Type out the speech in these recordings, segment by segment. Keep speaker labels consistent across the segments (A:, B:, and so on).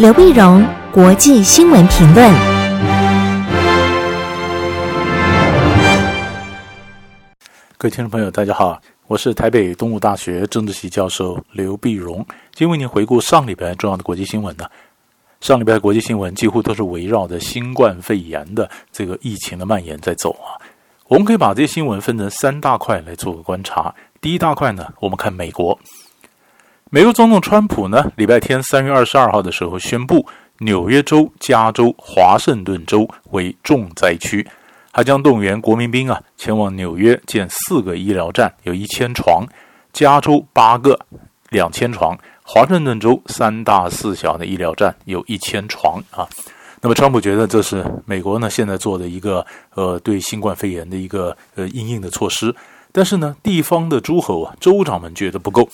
A: 刘碧荣，国际新闻评论。
B: 各位听众朋友，大家好，我是台北东吴大学政治系教授刘碧荣，今天为您回顾上礼拜重要的国际新闻呢。上礼拜国际新闻几乎都是围绕着新冠肺炎的这个疫情的蔓延在走啊。我们可以把这些新闻分成三大块来做个观察。第一大块呢，我们看美国。美国总统川普呢，礼拜天三月二十二号的时候宣布，纽约州、加州、华盛顿州为重灾区，还将动员国民兵啊前往纽约建四个医疗站，有一千床；加州八个，两千床；华盛顿州三大四小的医疗站，有一千床啊。那么，川普觉得这是美国呢现在做的一个呃对新冠肺炎的一个呃应应的措施，但是呢，地方的诸侯啊州长们觉得不够。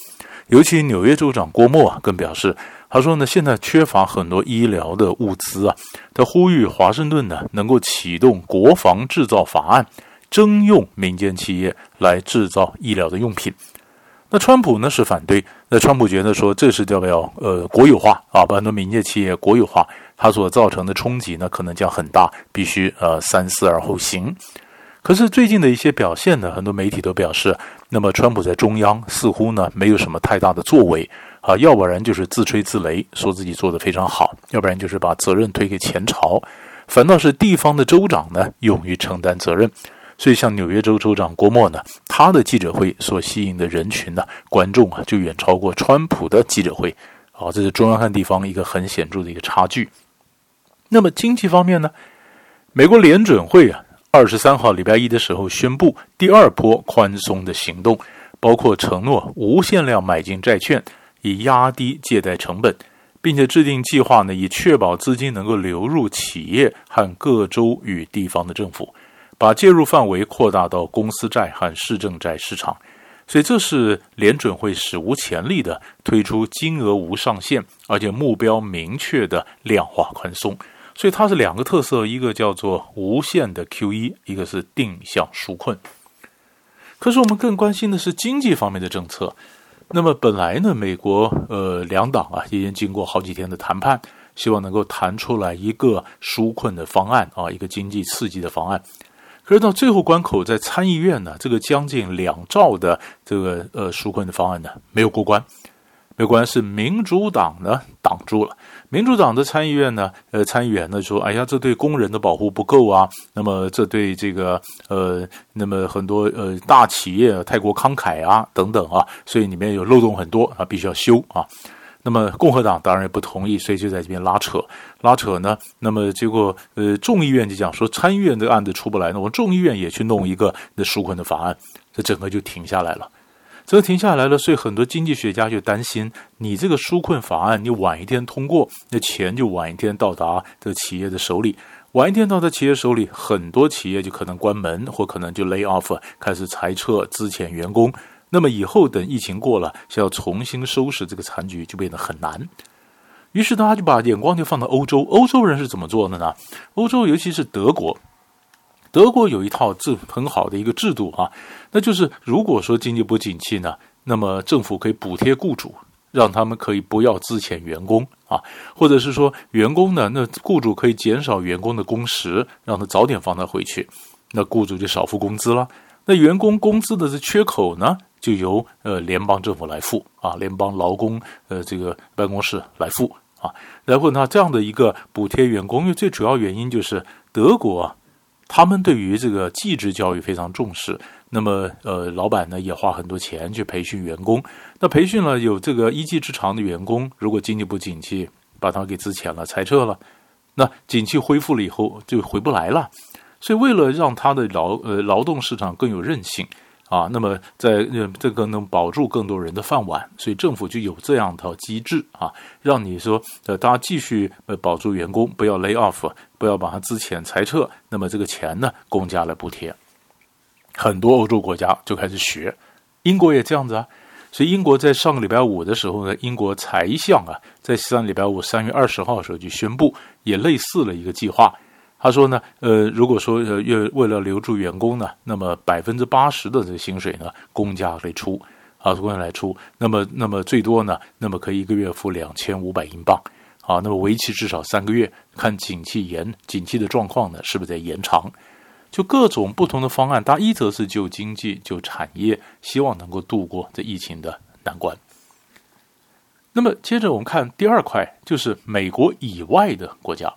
B: 尤其纽约州长郭莫啊，更表示，他说呢，现在缺乏很多医疗的物资啊。他呼吁华盛顿呢，能够启动国防制造法案，征用民间企业来制造医疗的用品。那川普呢是反对，那川普觉得说，这是要不要呃国有化啊，把很多民间企业国有化，它所造成的冲击呢，可能将很大，必须呃三思而后行。可是最近的一些表现呢，很多媒体都表示，那么川普在中央似乎呢没有什么太大的作为啊，要不然就是自吹自擂，说自己做得非常好，要不然就是把责任推给前朝，反倒是地方的州长呢勇于承担责任。所以像纽约州州长郭沫呢，他的记者会所吸引的人群呢，观众啊就远超过川普的记者会，啊，这是中央和地方一个很显著的一个差距。那么经济方面呢，美国联准会啊。二十三号礼拜一的时候宣布第二波宽松的行动，包括承诺无限量买进债券，以压低借贷成本，并且制定计划呢，以确保资金能够流入企业和各州与地方的政府，把介入范围扩大到公司债和市政债市场。所以这是联准会史无前例的推出金额无上限，而且目标明确的量化宽松。所以它是两个特色，一个叫做无限的 QE，一个是定向纾困。可是我们更关心的是经济方面的政策。那么本来呢，美国呃两党啊，已经经过好几天的谈判，希望能够谈出来一个纾困的方案啊，一个经济刺激的方案。可是到最后关口，在参议院呢，这个将近两兆的这个呃纾困的方案呢，没有过关。没有关系，是民主党呢挡住了。民主党的参议院呢，呃，参议员呢说：“哎呀，这对工人的保护不够啊。那么，这对这个呃，那么很多呃大企业太过慷慨啊，等等啊，所以里面有漏洞很多啊，必须要修啊。那么，共和党当然也不同意，所以就在这边拉扯拉扯呢。那么结果呃，众议院就讲说，参议院的案子出不来，那我们众议院也去弄一个那纾困的法案，这整个就停下来了。”这停下来了，所以很多经济学家就担心，你这个纾困法案你晚一天通过，那钱就晚一天到达这企业的手里，晚一天到达企业手里，很多企业就可能关门，或可能就 lay off，开始裁撤资遣员工。那么以后等疫情过了，想要重新收拾这个残局就变得很难。于是大家就把眼光就放到欧洲，欧洲人是怎么做的呢？欧洲尤其是德国。德国有一套制很好的一个制度啊，那就是如果说经济不景气呢，那么政府可以补贴雇主，让他们可以不要资遣员工啊，或者是说员工呢，那雇主可以减少员工的工时，让他早点放他回去，那雇主就少付工资了。那员工工资的这缺口呢，就由呃联邦政府来付啊，联邦劳工呃这个办公室来付啊。然后呢，这样的一个补贴员工，因为最主要原因就是德国啊。他们对于这个技职教育非常重视，那么呃，老板呢也花很多钱去培训员工。那培训了有这个一技之长的员工，如果经济不景气，把他给资遣了、裁撤了，那景气恢复了以后就回不来了。所以为了让他的劳呃劳动市场更有韧性。啊，那么在呃这个能保住更多人的饭碗，所以政府就有这样一套机制啊，让你说呃大家继续呃保住员工，不要 lay off，不要把它资遣裁撤，那么这个钱呢，公家来补贴。很多欧洲国家就开始学，英国也这样子啊，所以英国在上个礼拜五的时候呢，英国财相啊，在上个礼拜五三月二十号的时候就宣布，也类似了一个计划。他说呢，呃，如果说呃，为为了留住员工呢，那么百分之八十的这个薪水呢，公家来出，啊，公家来出，那么那么最多呢，那么可以一个月付两千五百英镑，啊，那么为期至少三个月，看景气延景气的状况呢，是不是在延长？就各种不同的方案，它一则是救经济、救产业，希望能够度过这疫情的难关。那么接着我们看第二块，就是美国以外的国家。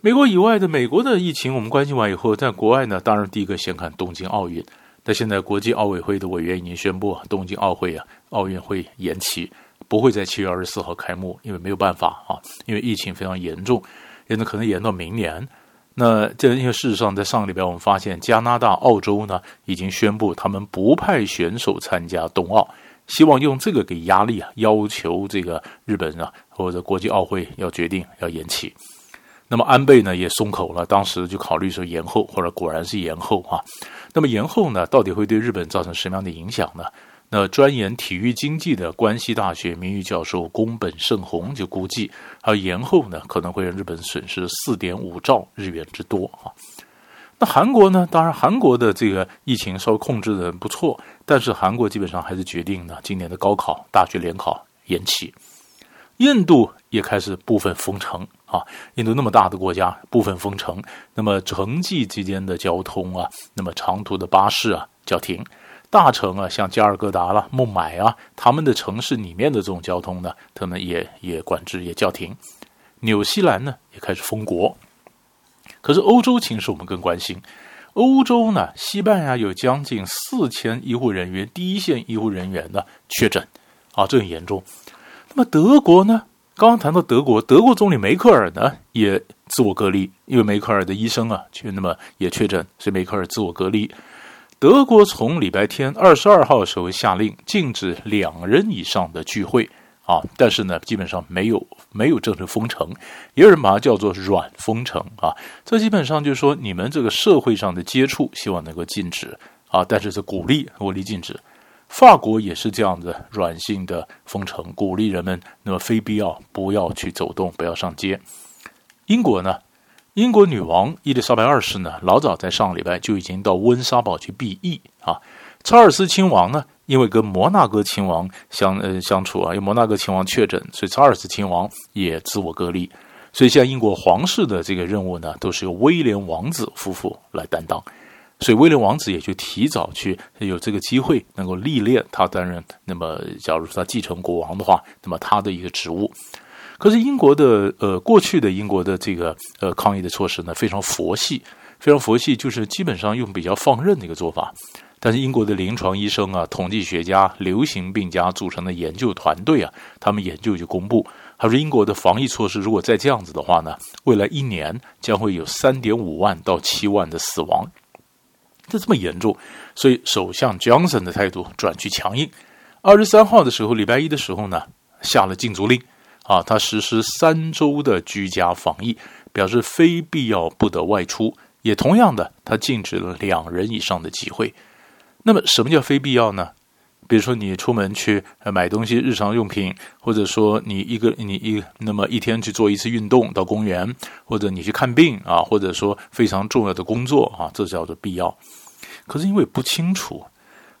B: 美国以外的美国的疫情，我们关心完以后，在国外呢，当然第一个先看东京奥运。但现在国际奥委会的委员已经宣布，东京奥会啊，奥运会延期。不会在七月二十四号开幕，因为没有办法啊，因为疫情非常严重，也可能延到明年。那这因为事实上，在上个礼拜我们发现，加拿大、澳洲呢已经宣布他们不派选手参加冬奥，希望用这个给压力啊，要求这个日本啊或者国际奥会要决定要延期。那么安倍呢也松口了，当时就考虑说延后，或者果然是延后啊。那么延后呢，到底会对日本造成什么样的影响呢？那专研体育经济的关西大学名誉教授宫本胜弘就估计，还有延后呢，可能会让日本损失四点五兆日元之多啊。那韩国呢？当然，韩国的这个疫情稍微控制的不错，但是韩国基本上还是决定呢，今年的高考、大学联考延期。印度也开始部分封城啊，印度那么大的国家，部分封城，那么城际之间的交通啊，那么长途的巴士啊叫停。大城啊，像加尔各答了、孟买啊，他们的城市里面的这种交通呢，他们也也管制，也叫停。纽西兰呢，也开始封国。可是欧洲情势我们更关心。欧洲呢，西班牙有将近四千医护人员，第一线医护人员呢确诊，啊，这很严重。那么德国呢？刚刚谈到德国，德国总理梅克尔呢也自我隔离，因为梅克尔的医生啊，却那么也确诊，所以梅克尔自我隔离。德国从礼拜天二十二号的时候下令禁止两人以上的聚会啊，但是呢，基本上没有没有正式封城，也有人把它叫做软封城啊。这基本上就是说，你们这个社会上的接触希望能够禁止啊，但是是鼓励鼓励禁止。法国也是这样子软性的封城，鼓励人们那么非必要不要去走动，不要上街。英国呢？英国女王伊丽莎白二世呢，老早在上个礼拜就已经到温莎堡去避疫啊。查尔斯亲王呢，因为跟摩纳哥亲王相呃相处啊，因为摩纳哥亲王确诊，所以查尔斯亲王也自我隔离。所以现在英国皇室的这个任务呢，都是由威廉王子夫妇来担当。所以威廉王子也就提早去有这个机会，能够历练他担任。那么，假如说他继承国王的话，那么他的一个职务。可是英国的呃，过去的英国的这个呃抗疫的措施呢，非常佛系，非常佛系，就是基本上用比较放任的一个做法。但是英国的临床医生啊、统计学家、流行病家组成的研究团队啊，他们研究就公布，他说英国的防疫措施如果再这样子的话呢，未来一年将会有三点五万到七万的死亡，这这么严重，所以首相 Johnson 的态度转趋强硬。二十三号的时候，礼拜一的时候呢，下了禁足令。啊，他实施三周的居家防疫，表示非必要不得外出。也同样的，他禁止了两人以上的集会。那么，什么叫非必要呢？比如说，你出门去买东西、日常用品，或者说你一个你一那么一天去做一次运动，到公园，或者你去看病啊，或者说非常重要的工作啊，这叫做必要。可是因为不清楚，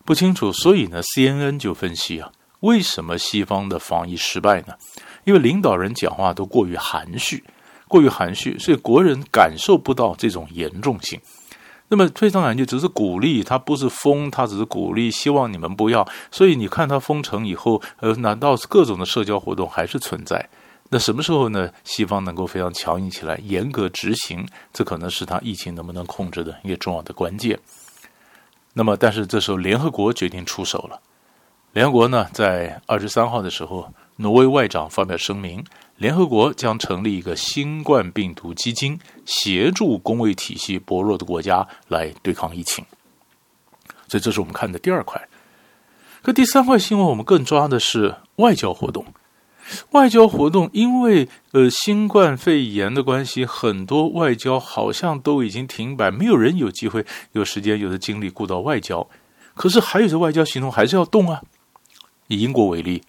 B: 不清楚，所以呢，CNN 就分析啊，为什么西方的防疫失败呢？因为领导人讲话都过于含蓄，过于含蓄，所以国人感受不到这种严重性。那么非常感觉只是鼓励，他不是封，他只是鼓励，希望你们不要。所以你看他封城以后，呃，难道各种的社交活动还是存在？那什么时候呢？西方能够非常强硬起来，严格执行，这可能是他疫情能不能控制的一个重要的关键。那么，但是这时候联合国决定出手了。联合国呢，在二十三号的时候。挪威外长发表声明，联合国将成立一个新冠病毒基金，协助公卫体系薄弱的国家来对抗疫情。所以，这是我们看的第二块。可第三块新闻，我们更抓的是外交活动。外交活动，因为呃新冠肺炎的关系，很多外交好像都已经停摆，没有人有机会、有时间、有的精力顾到外交。可是，还有些外交行动还是要动啊。以英国为例。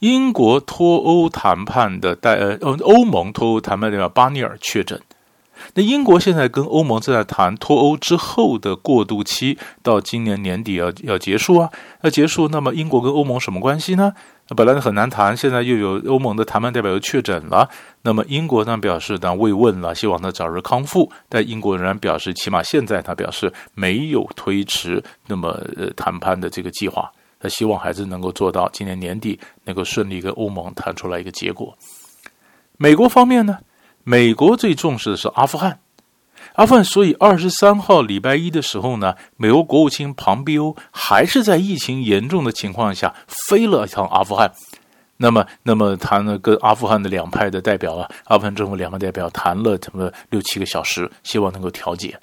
B: 英国脱欧谈判的代呃，欧盟脱欧谈判代表巴尼尔确诊。那英国现在跟欧盟正在谈脱欧之后的过渡期，到今年年底要要结束啊，要结束。那么英国跟欧盟什么关系呢？本来很难谈，现在又有欧盟的谈判代表又确诊了。那么英国呢表示当慰问了，希望他早日康复。但英国仍然表示，起码现在他表示没有推迟那么呃谈判的这个计划。他希望还是能够做到今年年底能够顺利跟欧盟谈出来一个结果。美国方面呢，美国最重视的是阿富汗。阿富汗，所以二十三号礼拜一的时候呢，美国国务卿庞毕欧还是在疫情严重的情况下飞了一趟阿富汗。那么，那么谈了跟阿富汗的两派的代表啊，阿富汗政府两派代表谈了这么六七个小时，希望能够调解。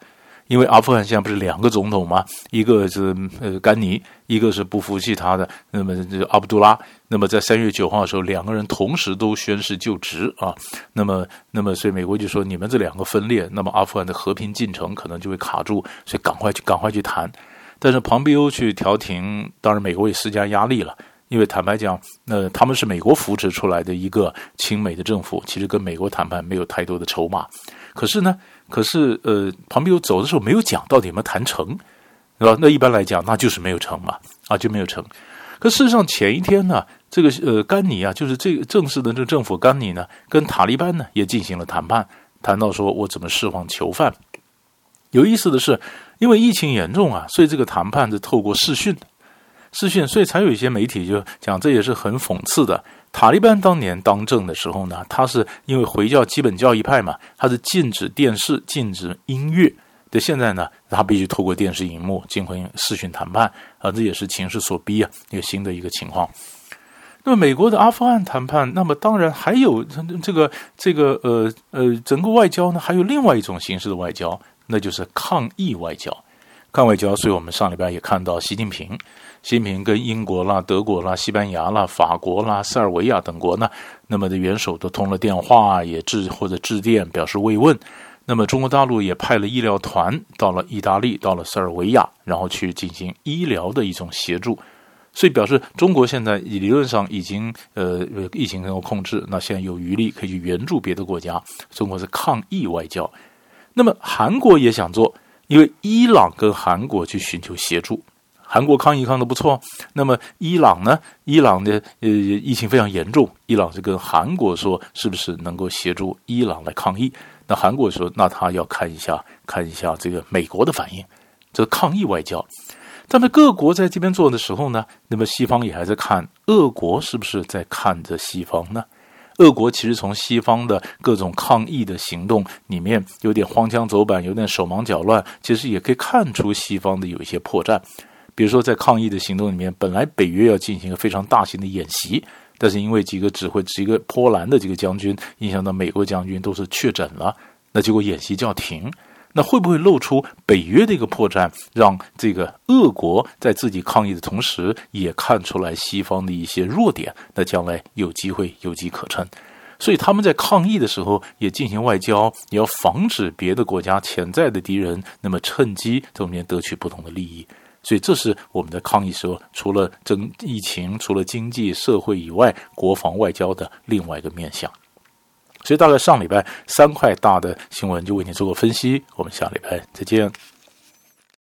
B: 因为阿富汗现在不是两个总统吗？一个是呃甘尼，一个是不服气他的，那么这阿卜杜拉。那么在三月九号的时候，两个人同时都宣誓就职啊。那么，那么所以美国就说，你们这两个分裂，那么阿富汗的和平进程可能就会卡住，所以赶快去赶快去谈。但是庞贝欧去调停，当然美国也施加压力了。因为坦白讲，那他们是美国扶持出来的一个亲美的政府，其实跟美国谈判没有太多的筹码。可是呢？可是，呃，庞贝欧走的时候没有讲到底有没有谈成，是吧？那一般来讲，那就是没有成嘛，啊，就没有成。可事实上，前一天呢，这个呃，甘尼啊，就是这个正式的这个政府甘尼呢，跟塔利班呢也进行了谈判，谈到说我怎么释放囚犯。有意思的是，因为疫情严重啊，所以这个谈判是透过视讯，视讯，所以才有一些媒体就讲，这也是很讽刺的。塔利班当年当政的时候呢，他是因为回教基本教义派嘛，他是禁止电视、禁止音乐。对，现在呢，他必须透过电视荧幕进行视讯谈判啊，这也是情势所逼啊，一个新的一个情况。那么美国的阿富汗谈判，那么当然还有这个这个呃呃，整个外交呢，还有另外一种形式的外交，那就是抗议外交。抗外交，所以我们上礼拜也看到习近平。习近平跟英国啦、德国啦、西班牙啦、法国啦、塞尔维亚等国呢，那么的元首都通了电话，也致或者致电表示慰问。那么中国大陆也派了医疗团到了意大利，到了塞尔维亚，然后去进行医疗的一种协助。所以表示中国现在理论上已经呃疫情能够控制，那现在有余力可以去援助别的国家。中国是抗议外交。那么韩国也想做，因为伊朗跟韩国去寻求协助。韩国抗疫抗得不错，那么伊朗呢？伊朗的呃疫情非常严重，伊朗就跟韩国说，是不是能够协助伊朗来抗疫？那韩国说，那他要看一下，看一下这个美国的反应，这抗议外交。但是各国在这边做的时候呢，那么西方也还在看，俄国是不是在看着西方呢？俄国其实从西方的各种抗议的行动里面，有点荒腔走板，有点手忙脚乱，其实也可以看出西方的有一些破绽。比如说，在抗议的行动里面，本来北约要进行一个非常大型的演习，但是因为几个指挥，几个波兰的几个将军影响到美国将军都是确诊了，那结果演习就要停。那会不会露出北约的一个破绽，让这个俄国在自己抗议的同时，也看出来西方的一些弱点？那将来有机会有机可乘。所以他们在抗议的时候也进行外交，也要防止别的国家潜在的敌人，那么趁机从里面得取不同的利益。所以，这是我们的抗议时候，除了争疫情、除了经济社会以外，国防外交的另外一个面向。所以，大概上礼拜三块大的新闻就为你做个分析。我们下礼拜再见。